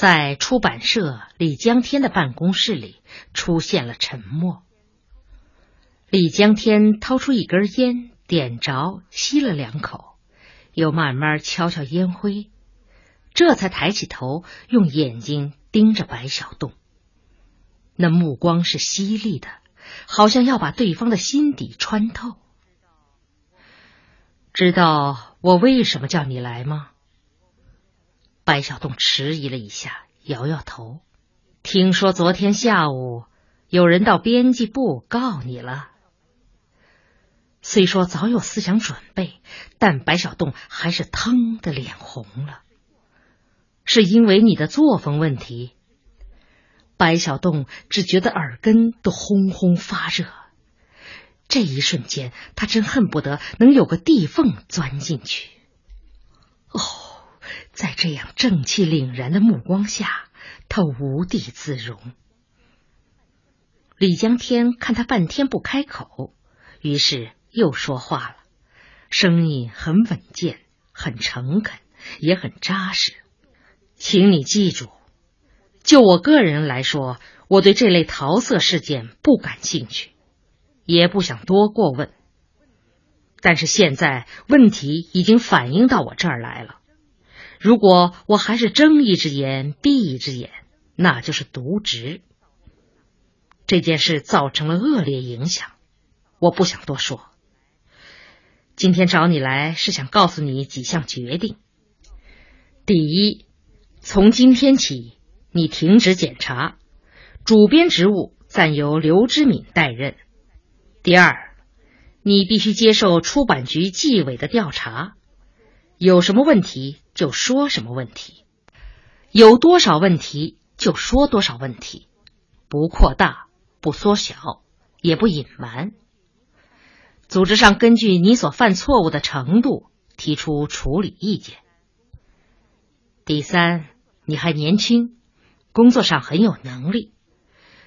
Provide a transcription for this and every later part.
在出版社李江天的办公室里出现了沉默。李江天掏出一根烟，点着，吸了两口，又慢慢敲敲烟灰，这才抬起头，用眼睛盯着白小洞。那目光是犀利的，好像要把对方的心底穿透。知道我为什么叫你来吗？白小洞迟疑了一下，摇摇头。听说昨天下午有人到编辑部告你了。虽说早有思想准备，但白小洞还是腾的脸红了。是因为你的作风问题。白小洞只觉得耳根都轰轰发热。这一瞬间，他真恨不得能有个地缝钻进去。哦，在这样正气凛然的目光下，他无地自容。李江天看他半天不开口，于是。又说话了，声音很稳健，很诚恳，也很扎实。请你记住，就我个人来说，我对这类桃色事件不感兴趣，也不想多过问。但是现在问题已经反映到我这儿来了，如果我还是睁一只眼闭一只眼，那就是渎职。这件事造成了恶劣影响，我不想多说。今天找你来是想告诉你几项决定。第一，从今天起，你停止检查，主编职务暂由刘知敏代任。第二，你必须接受出版局纪委的调查，有什么问题就说什么问题，有多少问题就说多少问题，不扩大，不缩小，也不隐瞒。组织上根据你所犯错误的程度提出处理意见。第三，你还年轻，工作上很有能力，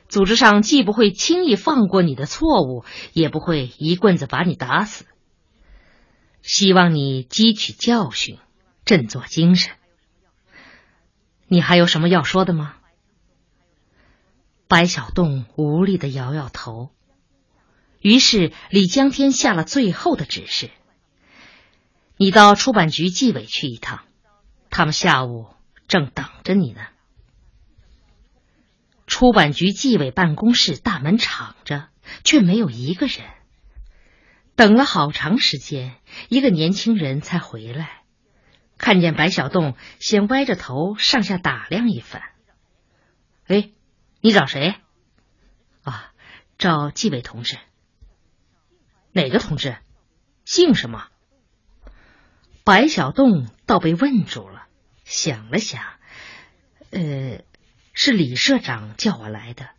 组织上既不会轻易放过你的错误，也不会一棍子把你打死。希望你汲取教训，振作精神。你还有什么要说的吗？白小洞无力的摇摇头。于是李江天下了最后的指示：“你到出版局纪委去一趟，他们下午正等着你呢。”出版局纪委办公室大门敞着，却没有一个人。等了好长时间，一个年轻人才回来，看见白小洞，先歪着头上下打量一番。“哎，你找谁？”“啊，找纪委同志。”哪个同志？姓什么？白小洞倒被问住了，想了想，呃，是李社长叫我来的，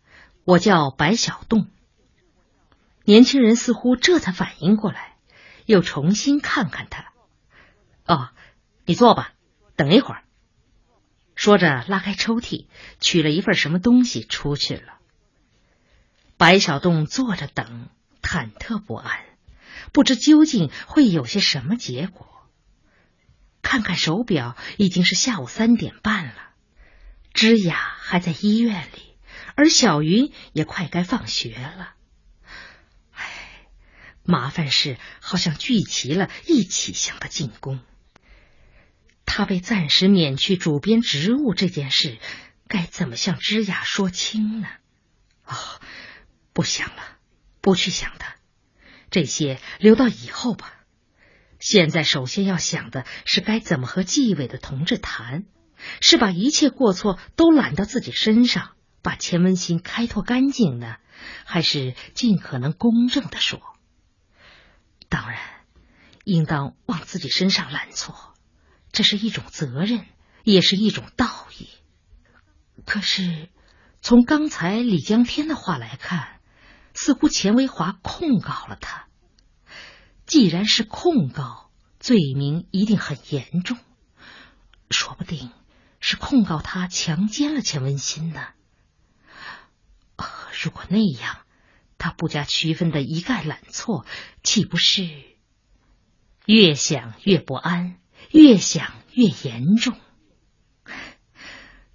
我叫白小洞。年轻人似乎这才反应过来，又重新看看他。哦，你坐吧，等一会儿。说着，拉开抽屉，取了一份什么东西出去了。白小洞坐着等。忐忑不安，不知究竟会有些什么结果。看看手表，已经是下午三点半了。芝雅还在医院里，而小云也快该放学了。唉，麻烦事好像聚齐了，一起向他进攻。他被暂时免去主编职务这件事，该怎么向芝雅说清呢？哦，不想了。不去想他，这些留到以后吧。现在首先要想的是该怎么和纪委的同志谈，是把一切过错都揽到自己身上，把钱文新开脱干净呢，还是尽可能公正的说？当然，应当往自己身上揽错，这是一种责任，也是一种道义。可是，从刚才李江天的话来看。似乎钱维华控告了他。既然是控告，罪名一定很严重，说不定是控告他强奸了钱文新呢。如果那样，他不加区分的一概揽错，岂不是越想越不安，越想越严重？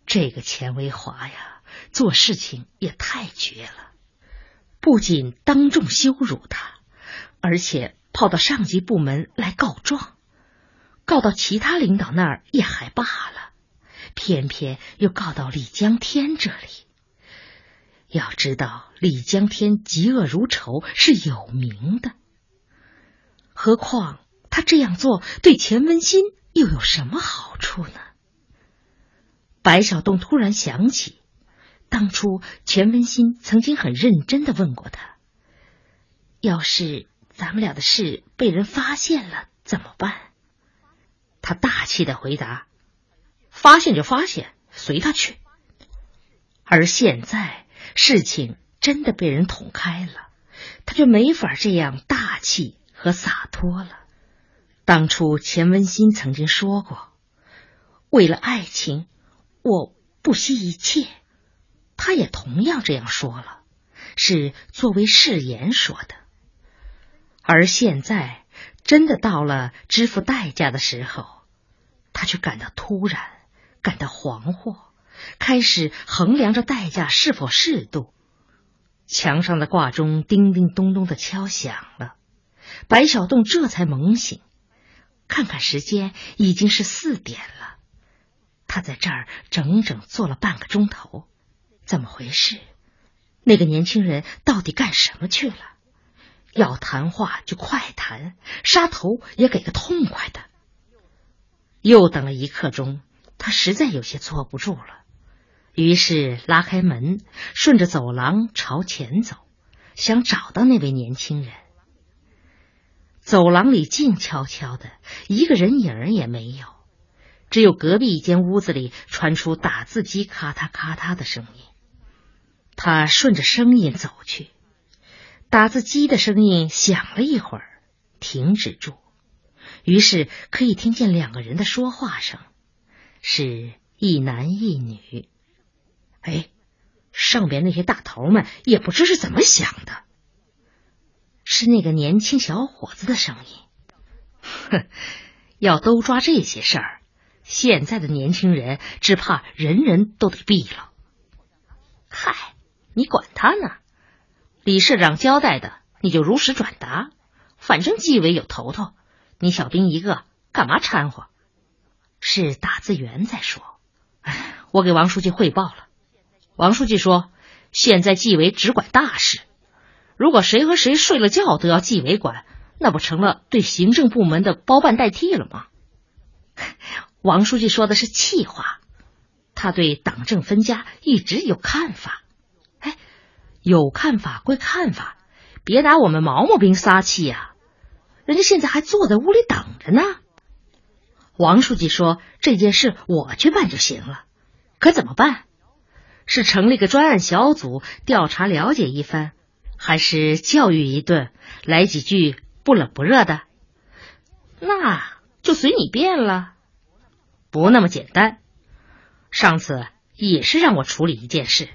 这个钱维华呀，做事情也太绝了，不仅当众羞辱他，而且跑到上级部门来告状，告到其他领导那儿也还罢了，偏偏又告到李江天这里。要知道，李江天嫉恶如仇是有名的，何况他这样做对钱文新又有什么好处呢？白小栋突然想起，当初钱文新曾经很认真的问过他：“要是咱们俩的事被人发现了怎么办？”他大气的回答：“发现就发现，随他去。”而现在事情真的被人捅开了，他就没法这样大气和洒脱了。当初钱文新曾经说过：“为了爱情。”我不惜一切，他也同样这样说了，是作为誓言说的。而现在真的到了支付代价的时候，他却感到突然，感到惶惑，开始衡量着代价是否适度。墙上的挂钟叮叮咚咚的敲响了，白小栋这才猛醒，看看时间，已经是四点了。他在这儿整整坐了半个钟头，怎么回事？那个年轻人到底干什么去了？要谈话就快谈，杀头也给个痛快的。又等了一刻钟，他实在有些坐不住了，于是拉开门，顺着走廊朝前走，想找到那位年轻人。走廊里静悄悄的，一个人影也没有。只有隔壁一间屋子里传出打字机咔嗒咔嗒的声音。他顺着声音走去，打字机的声音响了一会儿，停止住，于是可以听见两个人的说话声，是一男一女。哎，上边那些大头们也不知是怎么想的，是那个年轻小伙子的声音。哼，要都抓这些事儿。现在的年轻人只怕人人都得毙了。嗨，你管他呢！李社长交代的，你就如实转达。反正纪委有头头，你小兵一个，干嘛掺和？是打字员在说。哎，我给王书记汇报了。王书记说，现在纪委只管大事，如果谁和谁睡了觉都要纪委管，那不成了对行政部门的包办代替了吗？王书记说的是气话，他对党政分家一直有看法。哎，有看法归看法，别拿我们毛毛兵撒气呀！人家现在还坐在屋里等着呢。王书记说这件事我去办就行了，可怎么办？是成立个专案小组调查了解一番，还是教育一顿，来几句不冷不热的？那就随你便了。不那么简单，上次也是让我处理一件事，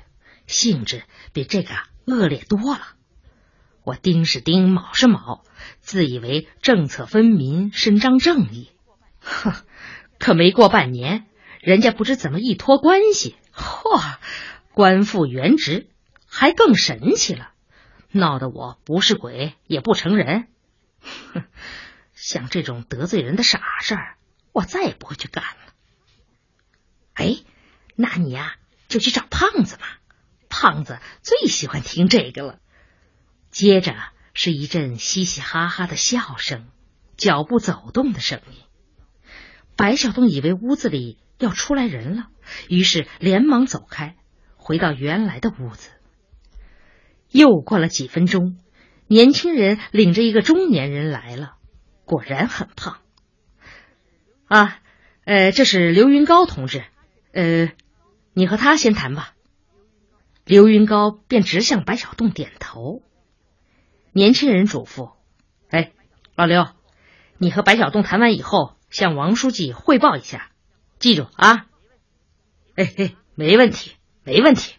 性质比这个恶劣多了。我丁是丁，卯是卯，自以为政策分明，伸张正义，哼！可没过半年，人家不知怎么一托关系，嚯，官复原职，还更神气了，闹得我不是鬼也不成人。哼！像这种得罪人的傻事儿，我再也不会去干了。哎，那你呀就去找胖子吧，胖子最喜欢听这个了。接着是一阵嘻嘻哈哈的笑声，脚步走动的声音。白小东以为屋子里要出来人了，于是连忙走开，回到原来的屋子。又过了几分钟，年轻人领着一个中年人来了，果然很胖。啊，呃，这是刘云高同志。呃，你和他先谈吧。刘云高便直向白小栋点头。年轻人嘱咐：“哎，老刘，你和白小栋谈完以后，向王书记汇报一下，记住啊。”哎嘿，没问题，没问题。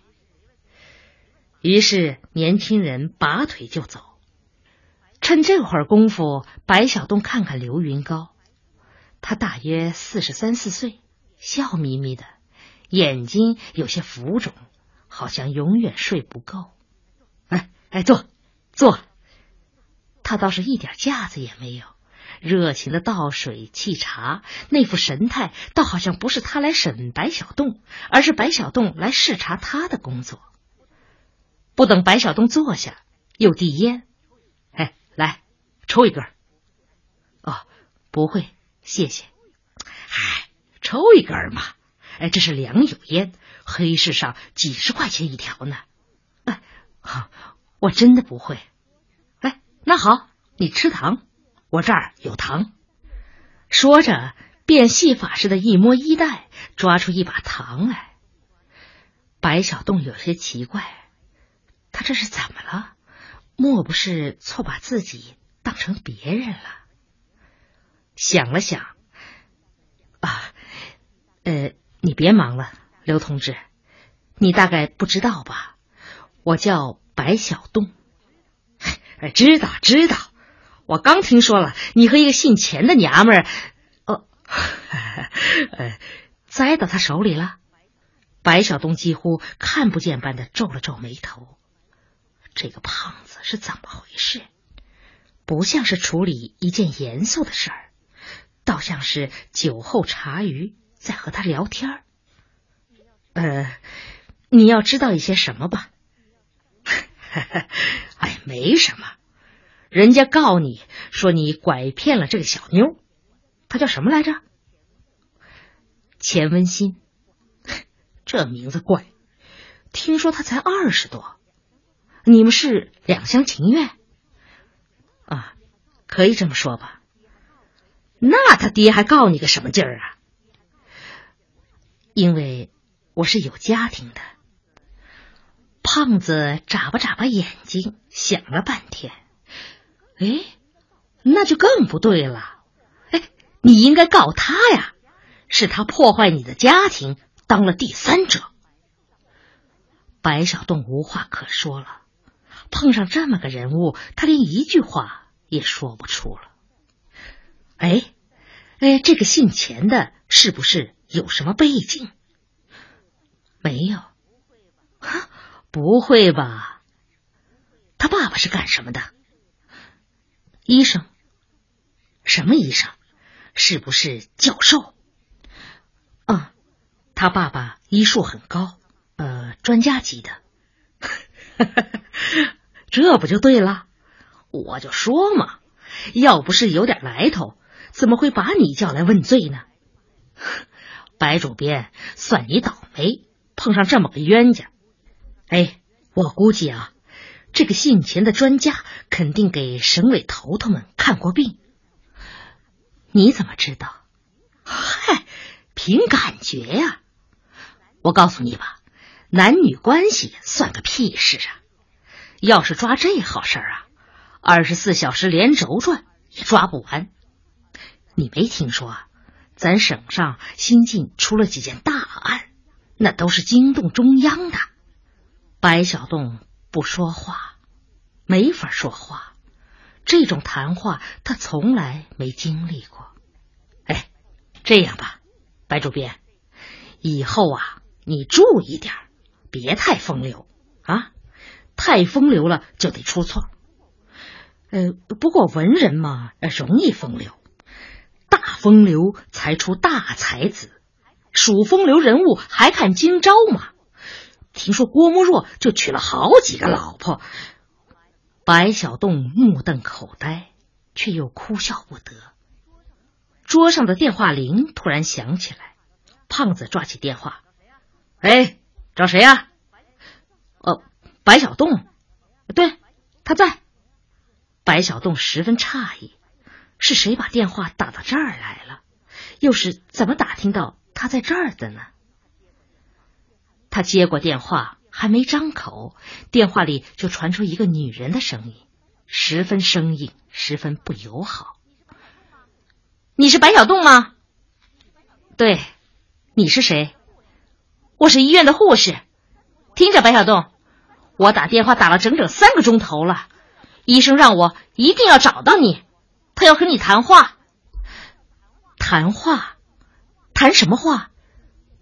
于是年轻人拔腿就走。趁这会儿功夫，白小栋看看刘云高，他大约四十三四岁，笑眯眯的。眼睛有些浮肿，好像永远睡不够。哎哎，坐坐。他倒是一点架子也没有，热情的倒水沏茶，那副神态倒好像不是他来审白小洞，而是白小洞来视察他的工作。不等白小洞坐下，又递烟。哎，来抽一根。哦，不会，谢谢。嗨，抽一根嘛。哎，这是良友烟，黑市上几十块钱一条呢。哎，好，我真的不会。哎那好，你吃糖，我这儿有糖。说着，变戏法似的，一摸衣袋，抓出一把糖来。白小洞有些奇怪，他这是怎么了？莫不是错把自己当成别人了？想了想，啊，呃，你别忙了，刘同志，你大概不知道吧？我叫白小洞。哎，知道知道，我刚听说了，你和一个姓钱的娘们儿，哦，呃，栽到他手里了。白小东几乎看不见般的皱了皱眉头，这个胖子是怎么回事？不像是处理一件严肃的事儿，倒像是酒后茶余在和他聊天儿。呃，你要知道一些什么吧？哎，没什么，人家告你说你拐骗了这个小妞，她叫什么来着？钱温馨，这名字怪。听说她才二十多，你们是两厢情愿？啊，可以这么说吧。那他爹还告你个什么劲儿啊？因为我是有家庭的。胖子眨巴眨巴眼睛，想了半天，哎，那就更不对了。哎，你应该告他呀，是他破坏你的家庭，当了第三者。白小洞无话可说了，碰上这么个人物，他连一句话也说不出了。哎，哎，这个姓钱的，是不是有什么背景？没有，哈。不会吧？他爸爸是干什么的？医生？什么医生？是不是教授？啊，他爸爸医术很高，呃，专家级的。这不就对了？我就说嘛，要不是有点来头，怎么会把你叫来问罪呢？白主编，算你倒霉，碰上这么个冤家。哎，我估计啊，这个姓钱的专家肯定给省委头头们看过病。你怎么知道？嗨，凭感觉呀！我告诉你吧，男女关系算个屁事啊！要是抓这好事儿啊，二十四小时连轴转也抓不完。你没听说啊？咱省上新近出了几件大案，那都是惊动中央的。白小栋不说话，没法说话。这种谈话他从来没经历过。哎，这样吧，白主编，以后啊，你注意点儿别太风流啊！太风流了就得出错。呃，不过文人嘛，容易风流，大风流才出大才子，数风流人物还看今朝嘛。听说郭沫若就娶了好几个老婆，白小洞目瞪口呆，却又哭笑不得。桌上的电话铃突然响起来，胖子抓起电话：“哎，找谁呀？”“哦，白小洞。”“对，他在。”白小洞十分诧异，是谁把电话打到这儿来了？又是怎么打听到他在这儿的呢？他接过电话，还没张口，电话里就传出一个女人的声音，十分生硬，十分不友好。你是白小洞吗？对，你是谁？我是医院的护士。听着，白小洞，我打电话打了整整三个钟头了，医生让我一定要找到你，他要和你谈话。谈话？谈什么话？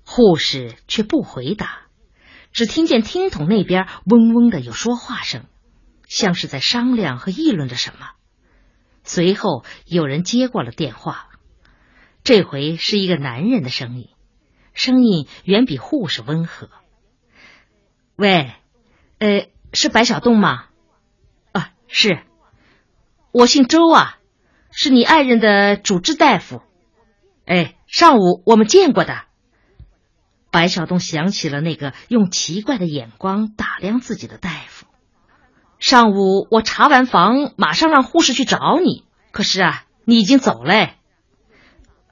护士却不回答，只听见听筒那边嗡嗡的有说话声，像是在商量和议论着什么。随后有人接过了电话，这回是一个男人的声音，声音远比护士温和。喂，呃，是白小栋吗？啊，是，我姓周啊，是你爱人的主治大夫。哎，上午我们见过的。白小栋想起了那个用奇怪的眼光打量自己的大夫。上午我查完房，马上让护士去找你。可是啊，你已经走了。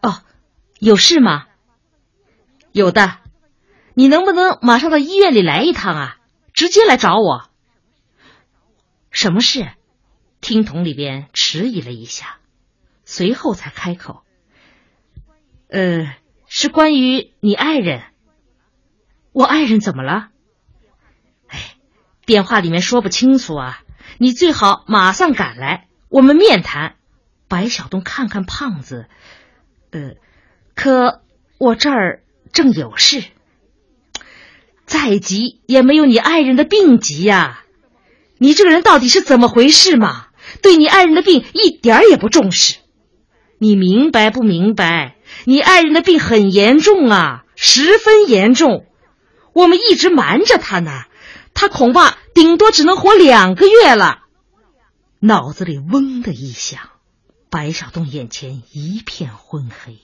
哦，有事吗？有的。你能不能马上到医院里来一趟啊？直接来找我。什么事？听筒里边迟疑了一下，随后才开口。呃，是关于你爱人。我爱人怎么了？哎，电话里面说不清楚啊。你最好马上赶来，我们面谈。白小东看看胖子，呃，可我这儿正有事。再急也没有你爱人的病急呀！你这个人到底是怎么回事嘛？对你爱人的病一点儿也不重视，你明白不明白？你爱人的病很严重啊，十分严重。我们一直瞒着他呢，他恐怕顶多只能活两个月了。脑子里嗡的一响，白小洞眼前一片昏黑。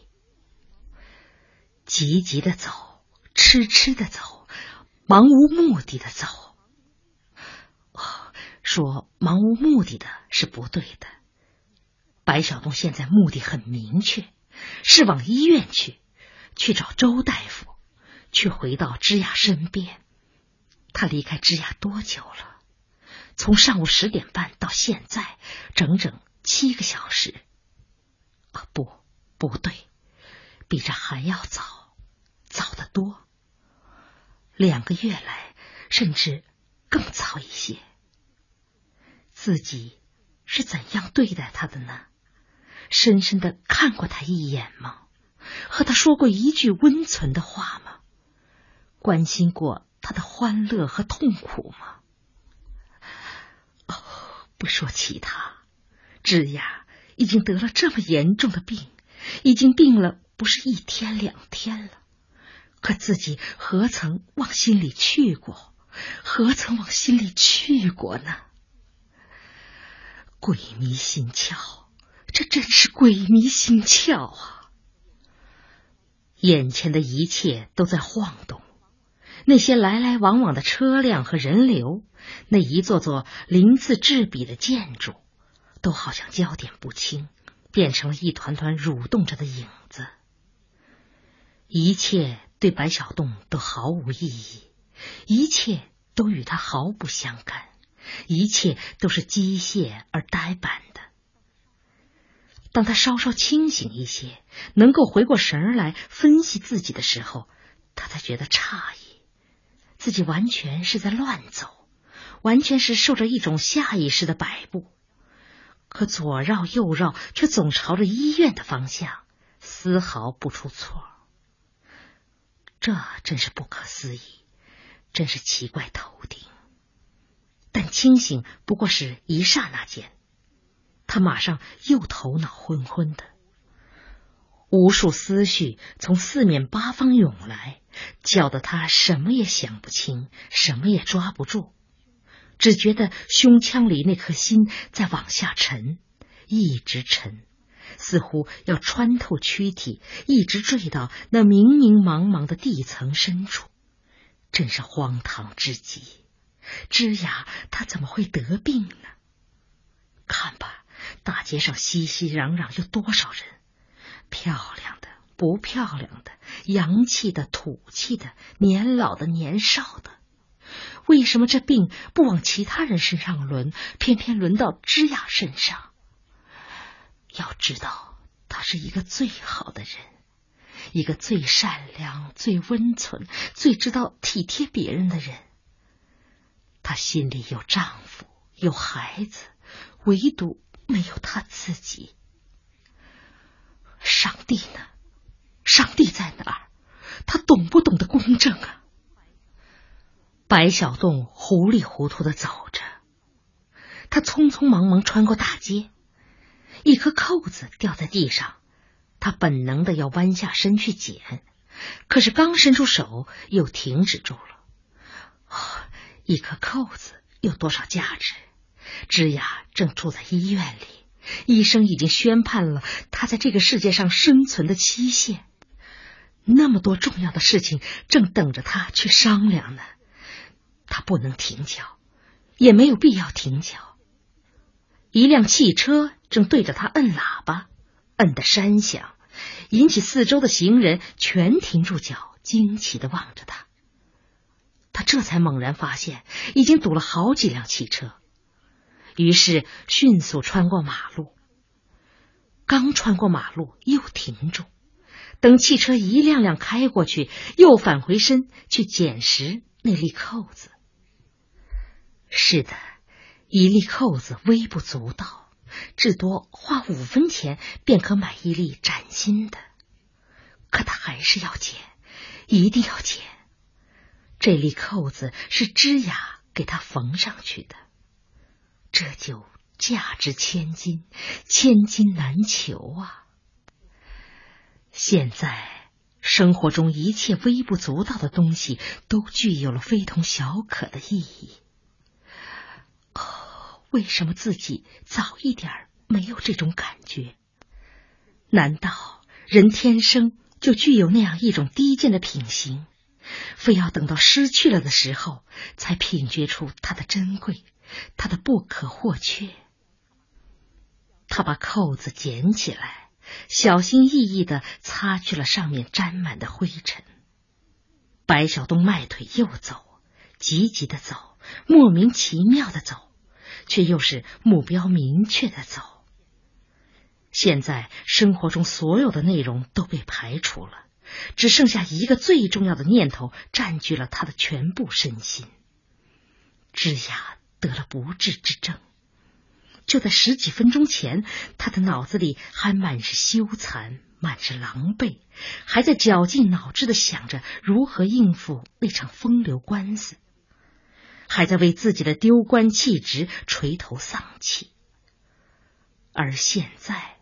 急急的走，痴痴的走，茫无目的的走。说茫无目的的是不对的。白小东现在目的很明确，是往医院去，去找周大夫。去回到枝雅身边。他离开枝雅多久了？从上午十点半到现在，整整七个小时。啊，不，不对，比这还要早，早得多。两个月来，甚至更早一些。自己是怎样对待他的呢？深深的看过他一眼吗？和他说过一句温存的话吗？关心过他的欢乐和痛苦吗？哦，不说其他，智雅已经得了这么严重的病，已经病了不是一天两天了。可自己何曾往心里去过？何曾往心里去过呢？鬼迷心窍，这真是鬼迷心窍啊！眼前的一切都在晃动。那些来来往往的车辆和人流，那一座座鳞次栉比的建筑，都好像焦点不清，变成了一团团蠕动着的影子。一切对白小栋都毫无意义，一切都与他毫不相干，一切都是机械而呆板的。当他稍稍清醒一些，能够回过神儿来分析自己的时候，他才觉得诧异。自己完全是在乱走，完全是受着一种下意识的摆布，可左绕右绕，却总朝着医院的方向，丝毫不出错。这真是不可思议，真是奇怪透顶。但清醒不过是一刹那间，他马上又头脑昏昏的。无数思绪从四面八方涌来，搅得他什么也想不清，什么也抓不住，只觉得胸腔里那颗心在往下沉，一直沉，似乎要穿透躯体，一直坠到那明明茫茫的地层深处，真是荒唐至极。枝雅，他怎么会得病呢？看吧，大街上熙熙攘攘，有多少人？漂亮的，不漂亮的，洋气的，土气的，年老的，年少的，为什么这病不往其他人身上轮，偏偏轮到芝雅身上？要知道，他是一个最好的人，一个最善良、最温存、最知道体贴别人的人。他心里有丈夫，有孩子，唯独没有他自己。上帝呢？上帝在哪儿？他懂不懂得公正啊？白小洞糊里糊涂的走着，他匆匆忙忙穿过大街，一颗扣子掉在地上，他本能的要弯下身去捡，可是刚伸出手又停止住了。一颗扣子有多少价值？芝雅正住在医院里，医生已经宣判了他在这个世界上生存的期限。那么多重要的事情正等着他去商量呢，他不能停脚，也没有必要停脚。一辆汽车正对着他摁喇叭，摁得山响，引起四周的行人全停住脚，惊奇的望着他。他这才猛然发现，已经堵了好几辆汽车。于是迅速穿过马路，刚穿过马路又停住，等汽车一辆辆开过去，又返回身去捡拾那粒扣子。是的，一粒扣子微不足道，至多花五分钱便可买一粒崭新的。可他还是要捡，一定要捡。这粒扣子是芝雅给他缝上去的。这就价值千金，千金难求啊！现在生活中一切微不足道的东西都具有了非同小可的意义。为什么自己早一点没有这种感觉？难道人天生就具有那样一种低贱的品行，非要等到失去了的时候才品觉出它的珍贵？它的不可或缺。他把扣子捡起来，小心翼翼的擦去了上面沾满的灰尘。白小东迈腿又走，急急的走，莫名其妙的走，却又是目标明确的走。现在生活中所有的内容都被排除了，只剩下一个最重要的念头占据了他的全部身心。枝雅。得了不治之症，就在十几分钟前，他的脑子里还满是羞惭，满是狼狈，还在绞尽脑汁的想着如何应付那场风流官司，还在为自己的丢官弃职垂头丧气。而现在，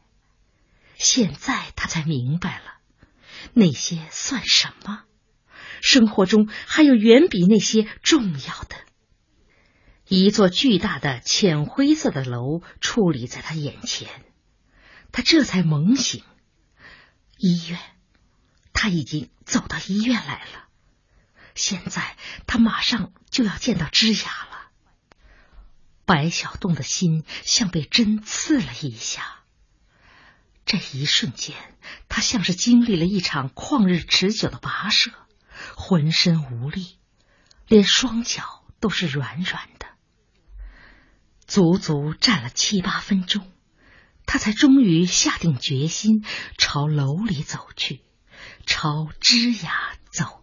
现在他才明白了，那些算什么？生活中还有远比那些重要的。一座巨大的浅灰色的楼矗立在他眼前，他这才猛醒。医院，他已经走到医院来了。现在他马上就要见到芝雅了。白小洞的心像被针刺了一下。这一瞬间，他像是经历了一场旷日持久的跋涉，浑身无力，连双脚都是软软的。足足站了七八分钟，他才终于下定决心朝楼里走去，朝芝雅走。